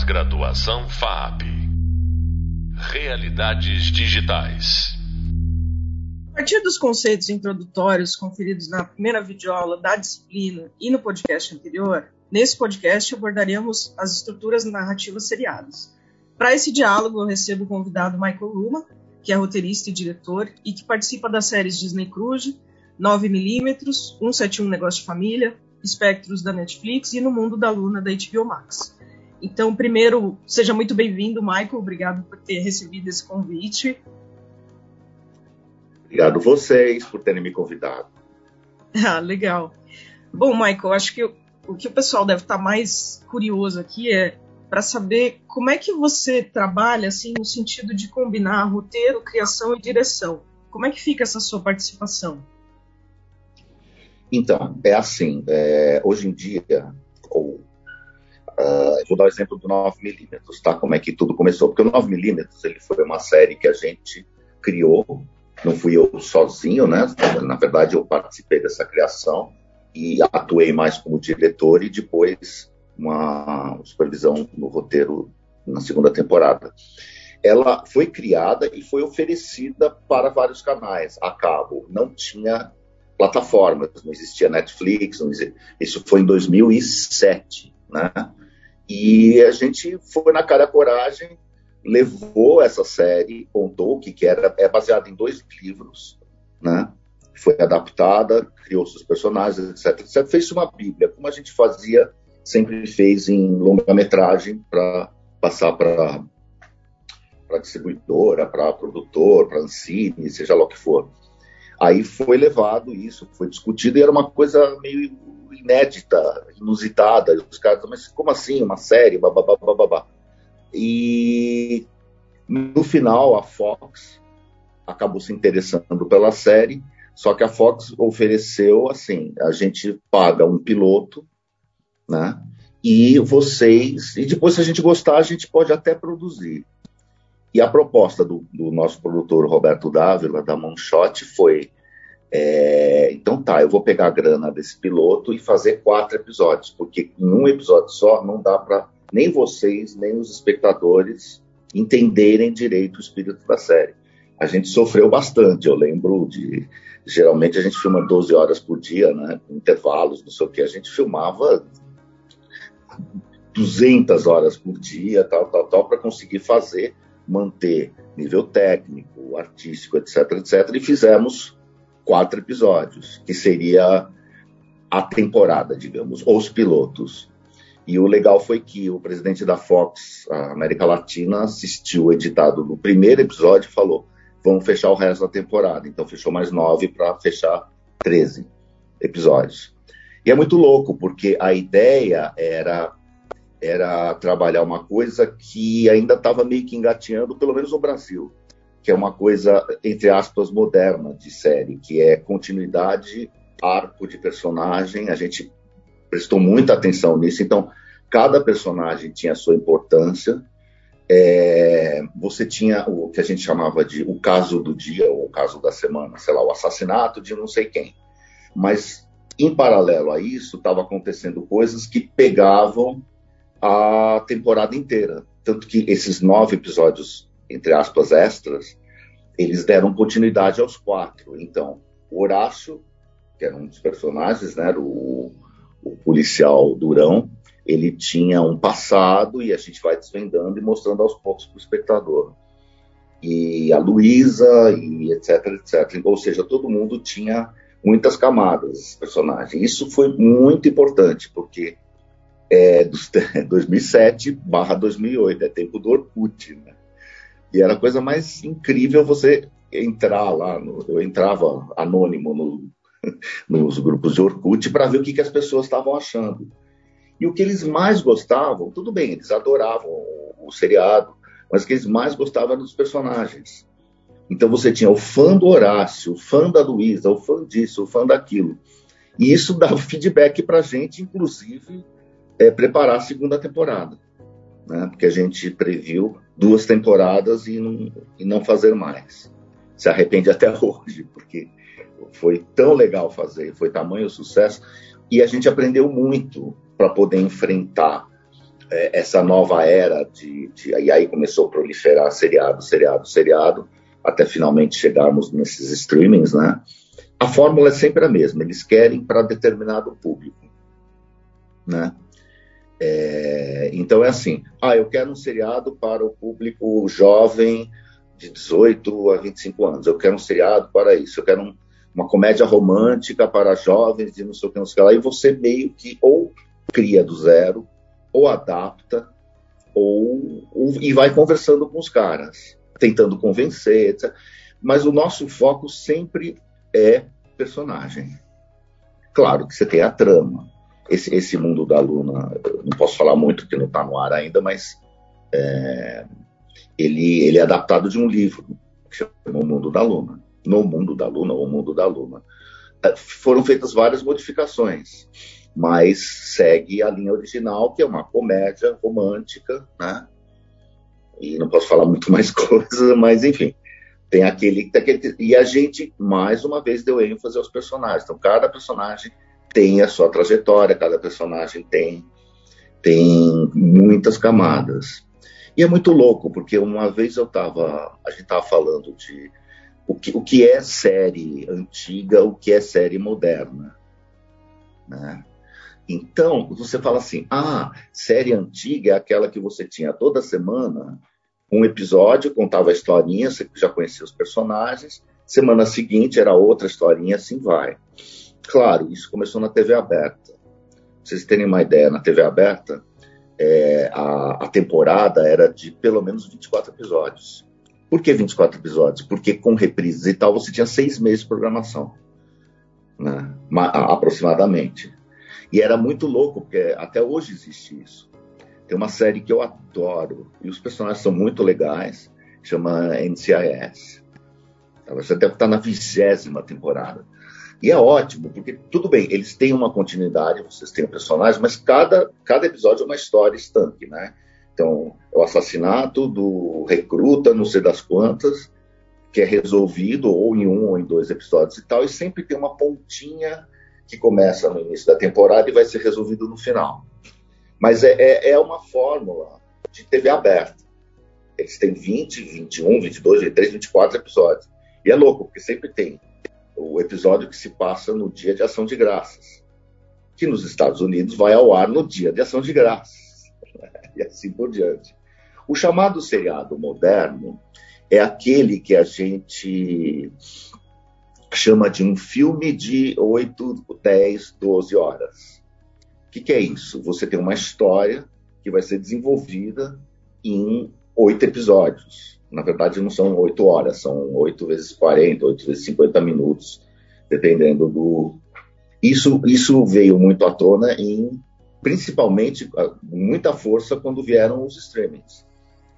Pós-graduação FAP. Realidades digitais. A partir dos conceitos introdutórios conferidos na primeira videoaula da disciplina e no podcast anterior, nesse podcast abordaremos as estruturas narrativas seriadas. Para esse diálogo, eu recebo o convidado Michael Luma, que é roteirista e diretor e que participa das séries Disney Cruise, 9mm, 171 Negócio de Família, Espectros da Netflix e No Mundo da Luna da HBO Max. Então, primeiro, seja muito bem-vindo, Michael. Obrigado por ter recebido esse convite. Obrigado vocês por terem me convidado. Ah, legal. Bom, Michael, acho que o que o pessoal deve estar mais curioso aqui é para saber como é que você trabalha assim no sentido de combinar roteiro, criação e direção. Como é que fica essa sua participação? Então, é assim, é, hoje em dia, ou Uh, vou dar o exemplo do 9mm, tá? Como é que tudo começou. Porque o 9mm ele foi uma série que a gente criou, não fui eu sozinho, né? Na verdade, eu participei dessa criação e atuei mais como diretor e depois uma supervisão no roteiro na segunda temporada. Ela foi criada e foi oferecida para vários canais a cabo. Não tinha plataformas, não existia Netflix, não existia... isso foi em 2007, né? E a gente foi na cara coragem, levou essa série, contou que, que era, é baseada em dois livros, né? Foi adaptada, criou seus personagens, etc, etc. Fez uma bíblia, como a gente fazia, sempre fez em longa-metragem para passar para para distribuidora, para produtor, para Ancine, seja lá o que for. Aí foi levado isso, foi discutido e era uma coisa meio inédita, inusitada. Os caras, mas como assim? Uma série? Bababá, bababá. E no final, a Fox acabou se interessando pela série, só que a Fox ofereceu assim: a gente paga um piloto, né? E vocês, e depois, se a gente gostar, a gente pode até produzir. E a proposta do, do nosso produtor Roberto Dávila, da Monshot, foi: é, então tá, eu vou pegar a grana desse piloto e fazer quatro episódios, porque em um episódio só não dá para nem vocês, nem os espectadores entenderem direito o espírito da série. A gente sofreu bastante, eu lembro de. Geralmente a gente filma 12 horas por dia, né? Intervalos, não sei o que. A gente filmava 200 horas por dia, tal, tal, tal, para conseguir fazer, manter nível técnico, artístico, etc, etc. E fizemos quatro episódios, que seria a temporada, digamos, ou os pilotos. E o legal foi que o presidente da Fox, América Latina, assistiu o editado do primeiro episódio e falou: vamos fechar o resto da temporada. Então fechou mais nove para fechar 13 episódios. E é muito louco, porque a ideia era era trabalhar uma coisa que ainda estava meio que engateando, pelo menos no Brasil que é uma coisa, entre aspas, moderna de série, que é continuidade, arco de personagem. A gente prestou muita atenção nisso. Então, cada personagem tinha a sua importância. É, você tinha o que a gente chamava de o caso do dia ou o caso da semana, sei lá, o assassinato de não sei quem. Mas, em paralelo a isso, estavam acontecendo coisas que pegavam a temporada inteira. Tanto que esses nove episódios entre aspas, extras, eles deram continuidade aos quatro. Então, o Horácio, que era um dos personagens, né, o, o policial Durão, ele tinha um passado e a gente vai desvendando e mostrando aos poucos para o espectador. E a Luísa, e etc, etc. Ou seja, todo mundo tinha muitas camadas, esse personagem. Isso foi muito importante, porque é dos 2007 barra 2008, é tempo do Orkut, né? E era a coisa mais incrível você entrar lá. No, eu entrava anônimo no, nos grupos de Orkut para ver o que, que as pessoas estavam achando. E o que eles mais gostavam, tudo bem, eles adoravam o, seriado, mas o que eles mais gostavam eram dos personagens. Então você tinha o fã do Horácio, o fã da Luísa, o fã disso, o fã daquilo. E isso dava feedback para a gente, inclusive, é, preparar a segunda temporada né? porque a gente previu duas temporadas e não, e não fazer mais. Se arrepende até hoje, porque foi tão legal fazer, foi tamanho sucesso, e a gente aprendeu muito para poder enfrentar é, essa nova era de, de, E aí começou a proliferar seriado, seriado, seriado, até finalmente chegarmos nesses streamings, né? A fórmula é sempre a mesma, eles querem para determinado público, né? É, então é assim, ah, eu quero um seriado para o público jovem de 18 a 25 anos, eu quero um seriado para isso, eu quero um, uma comédia romântica para jovens de não sei o que, não sei o que lá, e você meio que ou cria do zero, ou adapta, ou, ou e vai conversando com os caras, tentando convencer, etc. Mas o nosso foco sempre é personagem. Claro que você tem a trama. Esse, esse mundo da Luna, não posso falar muito porque não está no ar ainda, mas é, ele, ele é adaptado de um livro que chama O Mundo da Luna. No Mundo da Luna, ou Mundo da Luna. É, foram feitas várias modificações mas segue a linha original, que é uma comédia romântica, né? E não posso falar muito mais coisas, mas enfim, tem aquele, tem aquele. E a gente, mais uma vez, deu ênfase aos personagens. Então, cada personagem tem a sua trajetória, cada personagem tem, tem muitas camadas. E é muito louco, porque uma vez eu estava. A gente estava falando de o que, o que é série antiga, o que é série moderna. Né? Então, você fala assim: ah, série antiga é aquela que você tinha toda semana um episódio, contava a historinha, você já conhecia os personagens, semana seguinte era outra historinha, assim vai. Claro, isso começou na TV aberta. Pra vocês terem uma ideia, na TV aberta, é, a, a temporada era de pelo menos 24 episódios. Por que 24 episódios? Porque com reprises e tal, você tinha seis meses de programação, né? aproximadamente. E era muito louco, porque até hoje existe isso. Tem uma série que eu adoro, e os personagens são muito legais, chama NCIS. Você deve estar na vigésima temporada. E é ótimo, porque tudo bem, eles têm uma continuidade, vocês têm personagens, mas cada, cada episódio é uma história estanque, né? Então, é o assassinato do recruta, não sei das quantas, que é resolvido ou em um ou em dois episódios e tal, e sempre tem uma pontinha que começa no início da temporada e vai ser resolvido no final. Mas é, é, é uma fórmula de TV aberta. Eles têm 20, 21, 22, 23, 24 episódios. E é louco, porque sempre tem o episódio que se passa no dia de ação de graças, que nos Estados Unidos vai ao ar no dia de ação de graças. E assim por diante. O chamado seriado moderno é aquele que a gente chama de um filme de 8, 10, 12 horas. O que, que, é isso? Você tem uma história que vai ser desenvolvida em oito episódios. Na verdade, não são oito horas, são oito vezes 40, oito vezes 50 minutos, dependendo do. Isso, isso veio muito à tona em, principalmente, muita força quando vieram os streamings.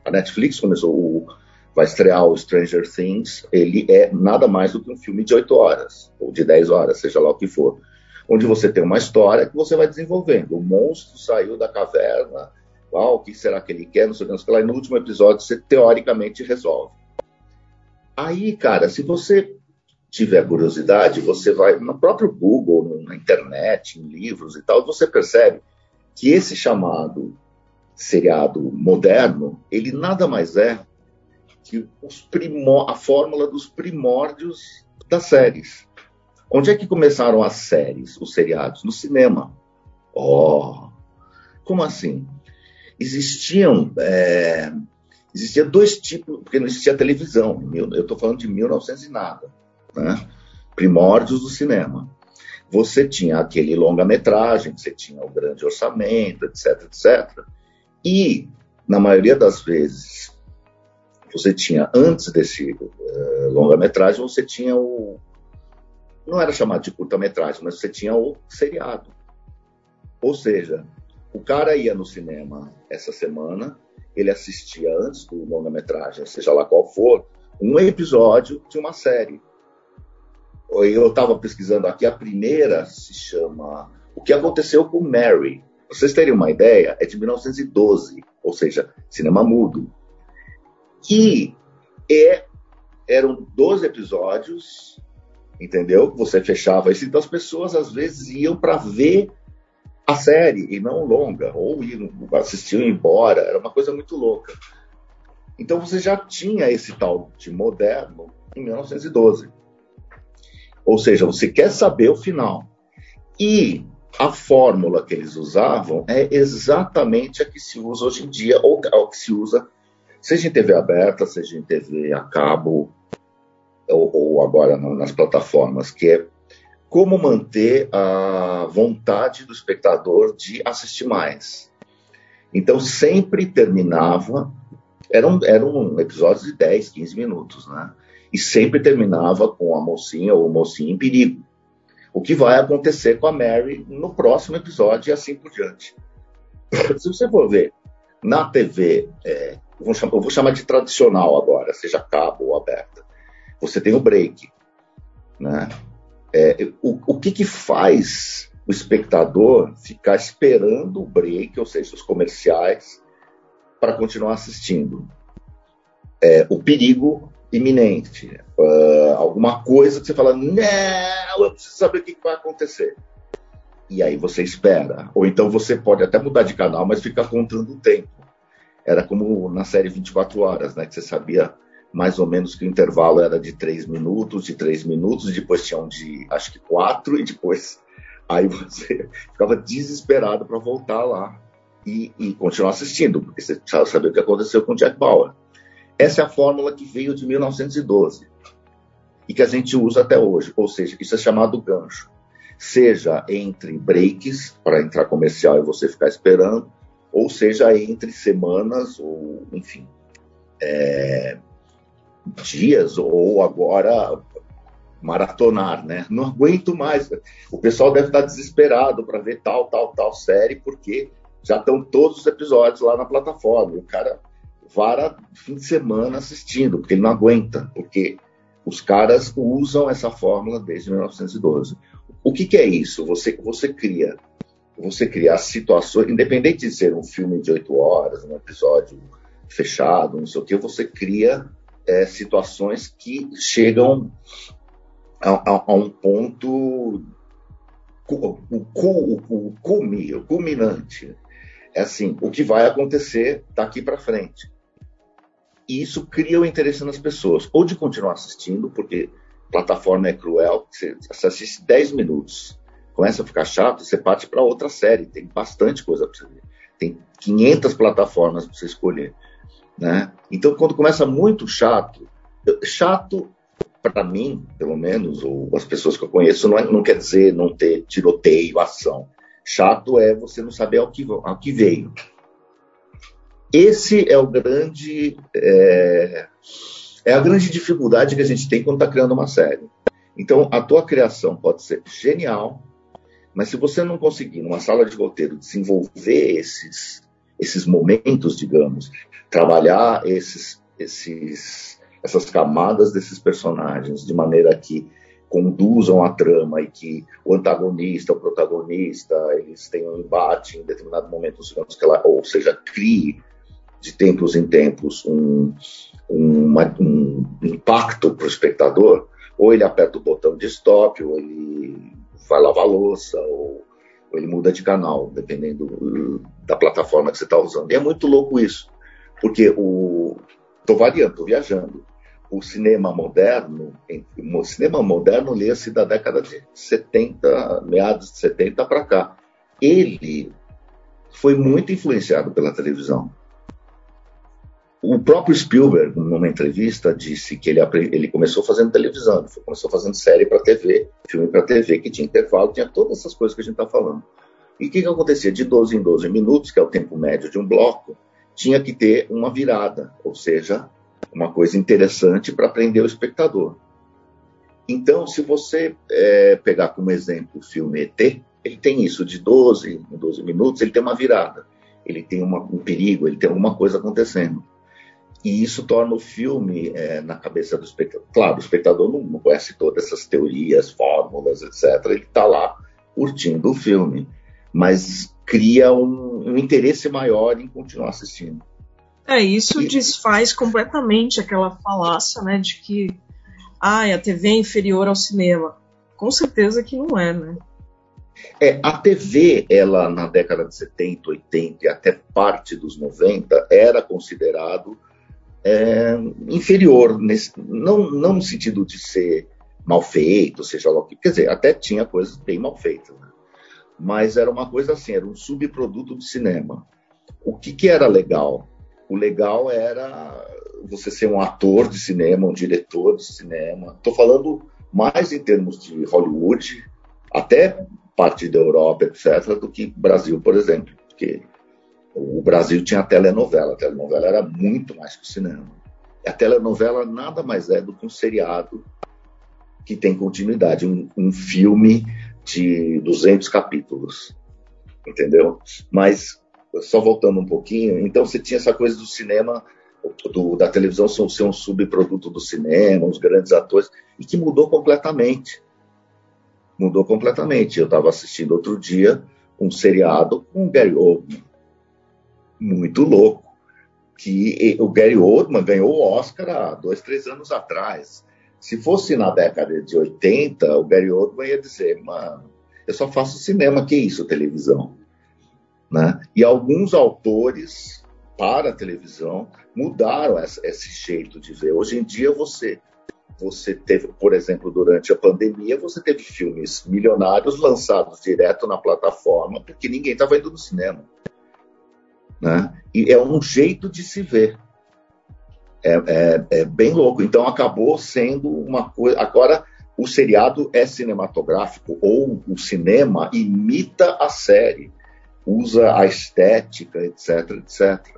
A Netflix começou, o, vai estrear o Stranger Things, ele é nada mais do que um filme de 8 horas, ou de 10 horas, seja lá o que for. Onde você tem uma história que você vai desenvolvendo. O monstro saiu da caverna, ah, o que será que ele quer, não sei o que lá, e no último episódio você teoricamente resolve. Aí, cara, se você tiver curiosidade, você vai no próprio Google, na internet, em livros e tal, você percebe que esse chamado seriado moderno, ele nada mais é que a fórmula dos primórdios das séries. Onde é que começaram as séries, os seriados? No cinema. Oh, como assim? Existiam é, existia dois tipos, porque não existia televisão. Eu estou falando de 1900 e nada, né? Primórdios do cinema. Você tinha aquele longa-metragem, você tinha o grande orçamento, etc, etc. E, na maioria das vezes, você tinha, antes desse uh, longa-metragem, você tinha o. Não era chamado de curta-metragem, mas você tinha o seriado. Ou seja, o cara ia no cinema essa semana, ele assistia antes do longa-metragem, seja lá qual for, um episódio de uma série. Eu estava pesquisando aqui, a primeira se chama O que aconteceu com Mary. Pra vocês terem uma ideia, é de 1912, ou seja, cinema mudo. E é, eram 12 episódios, entendeu? Você fechava isso. Então as pessoas às vezes iam para ver a série e não longa, ou ir, assistir e ir embora, era uma coisa muito louca. Então você já tinha esse tal de moderno em 1912. Ou seja, você quer saber o final. E a fórmula que eles usavam é exatamente a que se usa hoje em dia, ou a que se usa, seja em TV aberta, seja em TV a cabo, ou, ou agora nas plataformas, que é como manter a vontade do espectador de assistir mais. Então, sempre terminava, eram, eram episódios de 10, 15 minutos, né? E sempre terminava com a mocinha ou o mocinho em perigo. O que vai acontecer com a Mary no próximo episódio e assim por diante. Se você for ver na TV, é, eu, vou chamar, eu vou chamar de tradicional agora, seja cabo ou aberta, você tem o break, né? É, o, o que, que faz o espectador ficar esperando o break, ou seja, os comerciais, para continuar assistindo? É, o perigo iminente, uh, alguma coisa que você fala, não, eu preciso saber o que, vai acontecer. E aí você espera. Ou então você pode até mudar de canal, mas ficar contando o tempo. Era como na série 24 horas, né? Que você sabia mais ou menos que o intervalo era de três minutos, de três minutos, depois tinha um de acho que quatro, e depois aí você ficava desesperado para voltar lá e, e, continuar assistindo, porque você precisava saber o que aconteceu com o Jack Bauer. Essa é a fórmula que veio de 1912 e que a gente usa até hoje, ou seja, isso é chamado gancho. Seja entre breaks para entrar comercial e você ficar esperando, ou seja entre semanas, ou enfim, é, dias ou agora maratonar, né? Não aguento mais. O pessoal deve estar desesperado para ver tal, tal, tal série, porque já estão todos os episódios lá na plataforma. O cara vara fim de semana assistindo, porque ele não aguenta, porque os caras usam essa fórmula desde 1912. O que, que é isso? Você, você cria você criar situações, independente de ser um filme de oito horas, um episódio fechado, não sei o que, você cria é, situações que chegam a, a, a um ponto o, o, o, o culminante. É assim, o que vai acontecer daqui para frente. E isso cria o interesse nas pessoas, ou de continuar assistindo, porque plataforma é cruel, você, assiste 10 minutos, começa a ficar chato, você parte para outra série, tem bastante coisa para você ver. Tem 500 plataformas para você escolher. Né? Então, quando começa muito chato, chato para mim, pelo menos, ou as pessoas que eu conheço, não, é, não, quer dizer não ter tiroteio, ação. Chato é você não saber ao que, ao que veio. Esse é o grande é, é a grande dificuldade que a gente tem quando está criando uma série. Então, a tua criação pode ser genial, mas se você não conseguir, numa sala de roteiro, desenvolver esses, esses momentos, digamos, trabalhar esses, esses, essas camadas desses personagens de maneira que conduzam a trama e que o antagonista, o protagonista, eles tenham um embate em determinado momento, ela, ou seja, crie de tempos em tempos um, um, um impacto para o espectador, ou ele aperta o botão de stop, ou ele vai lavar louça, ou, ou ele muda de canal, dependendo da plataforma que você está usando. E é muito louco isso. Porque o. Estou variando, estou viajando. O cinema moderno, o cinema moderno lê-se da década de 70, meados de 70 para cá. Ele foi muito influenciado pela televisão. O próprio Spielberg, numa entrevista, disse que ele, ele começou fazendo televisão, começou fazendo série para TV, filme para TV, que tinha intervalo, tinha todas essas coisas que a gente está falando. E o que, que acontecia? De 12 em 12 minutos, que é o tempo médio de um bloco, tinha que ter uma virada, ou seja, uma coisa interessante para prender o espectador. Então, se você é, pegar como exemplo o filme ET, ele tem isso, de 12 em 12 minutos, ele tem uma virada, ele tem uma, um perigo, ele tem alguma coisa acontecendo. E isso torna o filme é, na cabeça do espectador. Claro, o espectador não, não conhece todas essas teorias, fórmulas, etc. Ele está lá curtindo o filme, mas cria um, um interesse maior em continuar assistindo. É, isso e... desfaz completamente aquela falácia, né, de que ah, a TV é inferior ao cinema. Com certeza que não é, né? É, a TV, ela na década de 70, 80 e até parte dos 90, era considerado é, inferior, nesse, não, não no sentido de ser mal feito, seja lá o que. Quer dizer, até tinha coisas bem mal feitas, né? Mas era uma coisa assim, era um subproduto do cinema. O que, que era legal? O legal era você ser um ator de cinema, um diretor de cinema. Estou falando mais em termos de Hollywood, até parte da Europa, etc., do que Brasil, por exemplo. Porque o Brasil tinha a telenovela. A telenovela era muito mais que o cinema. A telenovela nada mais é do que um seriado que tem continuidade, um, um filme de 200 capítulos, entendeu? Mas, só voltando um pouquinho, então você tinha essa coisa do cinema, do, da televisão ser um subproduto do cinema, os grandes atores, e que mudou completamente. Mudou completamente. Eu estava assistindo outro dia um seriado com o Gary Oldman, muito louco, que o Gary Oldman ganhou o Oscar há dois, três anos atrás. Se fosse na década de 80, o Gary Oldman ia dizer, mano, eu só faço cinema, que isso, televisão? Né? E alguns autores para a televisão mudaram essa, esse jeito de ver. Hoje em dia você você teve, por exemplo, durante a pandemia, você teve filmes milionários lançados direto na plataforma, porque ninguém estava indo no cinema. Né? E é um jeito de se ver. É, é, é, bem louco. Então acabou sendo uma coisa. Agora o seriado é cinematográfico ou o cinema imita a série, usa a estética, etc, etc.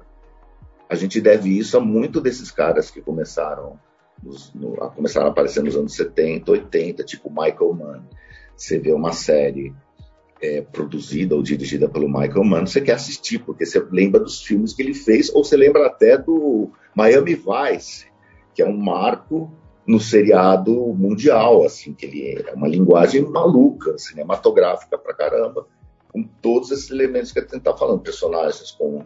A gente deve isso a muito desses caras que começaram, nos, no, a, começaram a aparecer nos anos 70, 80, tipo Michael Mann. Você vê uma série é, produzida ou dirigida pelo Michael Mann, você quer assistir, porque você lembra dos filmes que ele fez, ou você lembra até do Miami Vice, que é um marco no seriado mundial, assim, que ele é uma linguagem maluca, cinematográfica pra caramba, com todos esses elementos que a gente está falando, personagens com,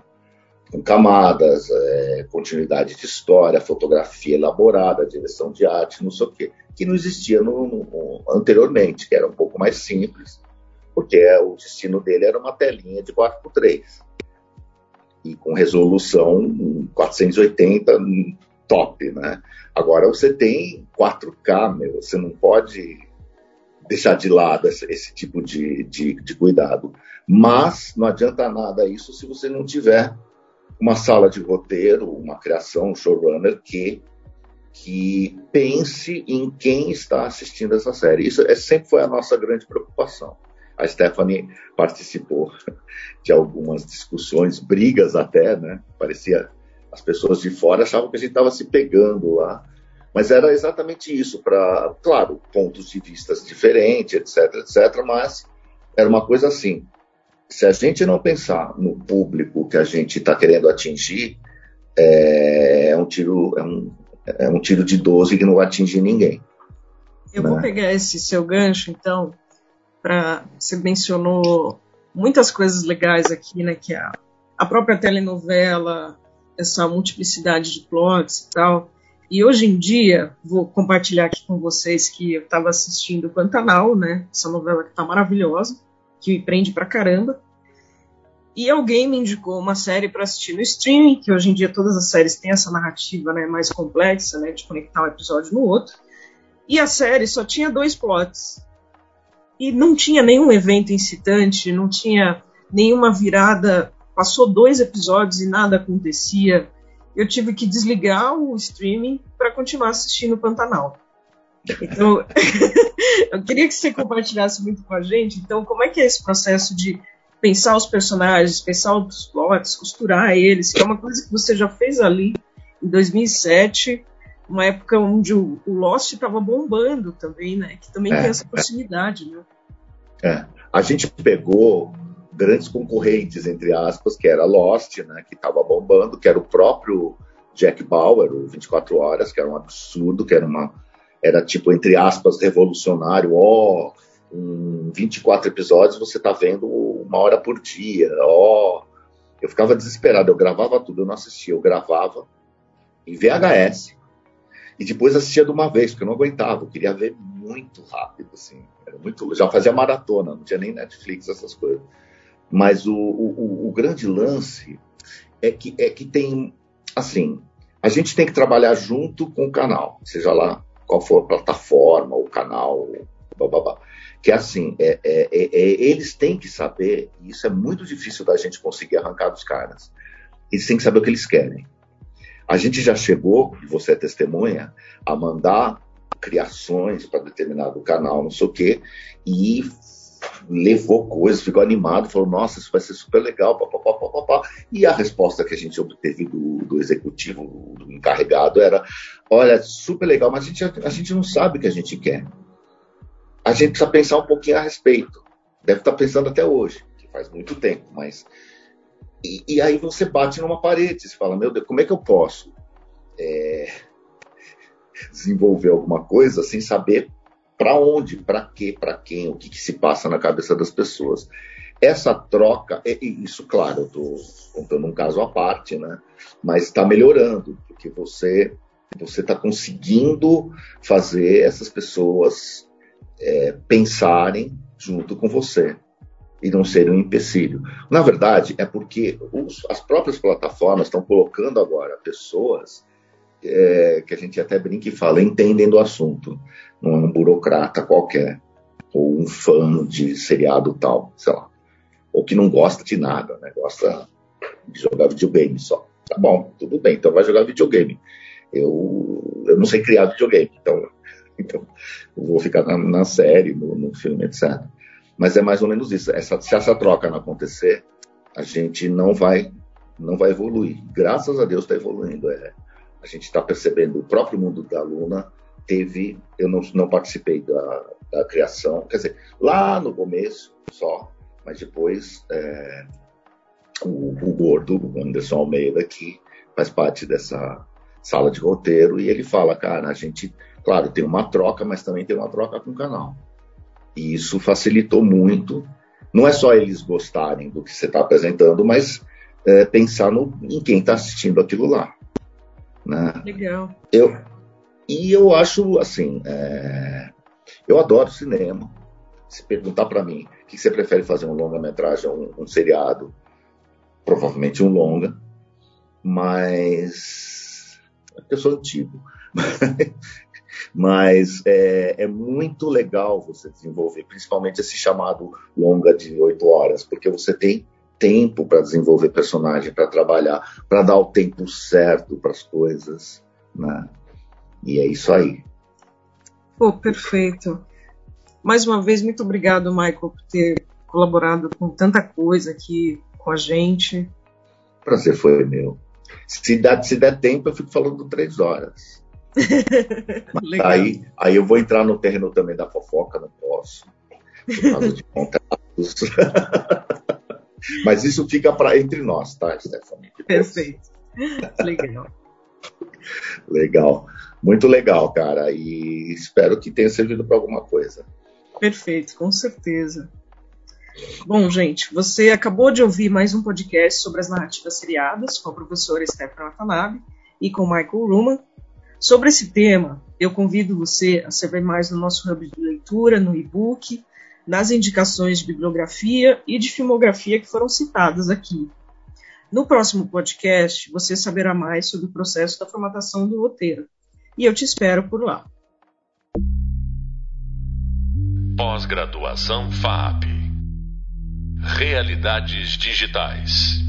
com camadas, é, continuidade de história, fotografia elaborada, direção de arte, não sei o quê, que não existia no, no, anteriormente, que era um pouco mais simples, porque é, o destino dele era uma telinha de 4x3 e com resolução 480 top, né? Agora você tem 4K, meu, você não pode deixar de lado esse, esse tipo de, de, de, cuidado. Mas não adianta nada isso se você não tiver uma sala de roteiro, uma criação, um showrunner que que pense em quem está assistindo essa série. Isso é, sempre foi a nossa grande preocupação. A Stephanie participou de algumas discussões, brigas até, né? Parecia as pessoas de fora achavam que a gente estava se pegando lá, mas era exatamente isso para, claro, pontos de vistas diferentes, etc, etc, mas era uma coisa assim. Se a gente não pensar no público que a gente está querendo atingir, é, é, um tiro, é um, é um tiro de 12 que não vai atingir ninguém. Eu né? vou pegar esse seu gancho, então, você mencionou muitas coisas legais aqui, né? Que a, a própria telenovela, essa multiplicidade de plots e tal. E hoje em dia, vou compartilhar aqui com vocês que eu estava assistindo Pantanal, né? Essa novela que tá maravilhosa, que me prende pra caramba. E alguém me indicou uma série para assistir no streaming, que hoje em dia todas as séries têm essa narrativa né, mais complexa, né, de conectar um episódio no outro. E a série só tinha dois plots e não tinha nenhum evento incitante, não tinha nenhuma virada. Passou dois episódios e nada acontecia. Eu tive que desligar o streaming para continuar assistindo o Pantanal. Então, eu queria que você compartilhasse muito com a gente. Então, como é que é esse processo de pensar os personagens, pensar os plots, costurar eles, que é uma coisa que você já fez ali em 2007 uma época onde o, o Lost estava bombando também, né? Que também é, tem essa proximidade, né? É. A gente pegou grandes concorrentes, entre aspas, que era Lost, né? Que estava bombando, que era o próprio Jack Bauer, o 24 Horas, que era um absurdo, que era uma... Era tipo, entre aspas, revolucionário. Ó, oh, em 24 episódios você tá vendo uma hora por dia. Ó, oh. eu ficava desesperado. Eu gravava tudo, eu não assistia. Eu gravava em VHS e depois assistia de uma vez, porque eu não aguentava, eu queria ver muito rápido, assim. Era muito, já fazia maratona, não tinha nem Netflix, essas coisas. Mas o, o, o grande lance é que, é que tem, assim, a gente tem que trabalhar junto com o canal, seja lá qual for a plataforma, o canal, blá, que é assim, é, é, é, é, eles têm que saber, e isso é muito difícil da gente conseguir arrancar dos caras, eles têm que saber o que eles querem. A gente já chegou, e você é testemunha, a mandar criações para determinado canal, não sei o quê, e levou coisas, ficou animado, falou, nossa, isso vai ser super legal, papapá, papapá. E a resposta que a gente obteve do, do executivo, do encarregado, era, olha, super legal, mas a gente, a gente não sabe o que a gente quer. A gente precisa pensar um pouquinho a respeito. Deve estar pensando até hoje, que faz muito tempo, mas... E, e aí você bate numa parede, você fala, meu Deus, como é que eu posso é... desenvolver alguma coisa sem saber para onde, para quê, para quem, o que, que, se passa na cabeça das pessoas. Essa troca, isso, claro, eu estou contando um caso à parte, né? mas está melhorando, porque você você está conseguindo fazer essas pessoas é, pensarem junto com você e não serem um empecilho. Na verdade, é porque os, as próprias plataformas estão colocando agora pessoas é, que a gente até brinca e fala, entendem do assunto. Não é um burocrata qualquer, ou um fã de seriado tal, sei lá. Ou que não gosta de nada, né? Gosta de jogar videogame só. Tá bom, tudo bem, então vai jogar videogame. Eu, eu não sei criar videogame, então, então vou ficar na, na série, no, no, filme, etc. Mas é mais ou menos isso. Essa, se essa troca não acontecer, a gente não vai não vai evoluir. Graças a Deus está evoluindo. É, a gente está percebendo o próprio mundo da Luna teve, eu não, não participei da, da, criação, quer dizer, lá no começo só, mas depois é, o, o gordo, o Anderson Almeida, que faz parte dessa sala de roteiro, e ele fala, cara, a gente, claro, tem uma troca, mas também tem uma troca com o canal. E isso facilitou muito. Não é só eles gostarem do que você está apresentando, mas é, pensar no, em quem está assistindo aquilo lá. Né? Legal. Eu, e eu acho, assim, é, eu adoro cinema. Se perguntar para mim o que você prefere fazer, um longa-metragem ou um, um, seriado, provavelmente um longa, mas. É porque eu sou antigo. mas é, é, muito legal você desenvolver, principalmente esse chamado longa de oito horas, porque você tem tempo para desenvolver personagem, para trabalhar, para dar o tempo certo para as coisas, né? E é isso aí. Pô, perfeito. Mais uma vez, muito obrigado, Michael, por ter colaborado com tanta coisa aqui com a gente. Prazer foi meu. Se der, se der tempo, eu fico falando três horas. aí, aí eu vou entrar no terreno também da fofoca, não posso. Por causa de contratos. Mas isso fica para entre nós, tá, Stephanie? Perfeito. Legal. legal. Muito legal, cara. E espero que tenha servido para alguma coisa. Perfeito, com certeza. Bom, gente, você acabou de ouvir mais um podcast sobre as narrativas seriadas com a professora Stephanie Watanabe e com Michael Ruman. Sobre esse tema, eu convido você a saber mais no nosso hub de leitura, no e-book, nas indicações de bibliografia e de filmografia que foram citadas aqui. No próximo podcast, você saberá mais sobre o processo da formatação do roteiro. E eu te espero por lá. Pós-graduação FAP Realidades Digitais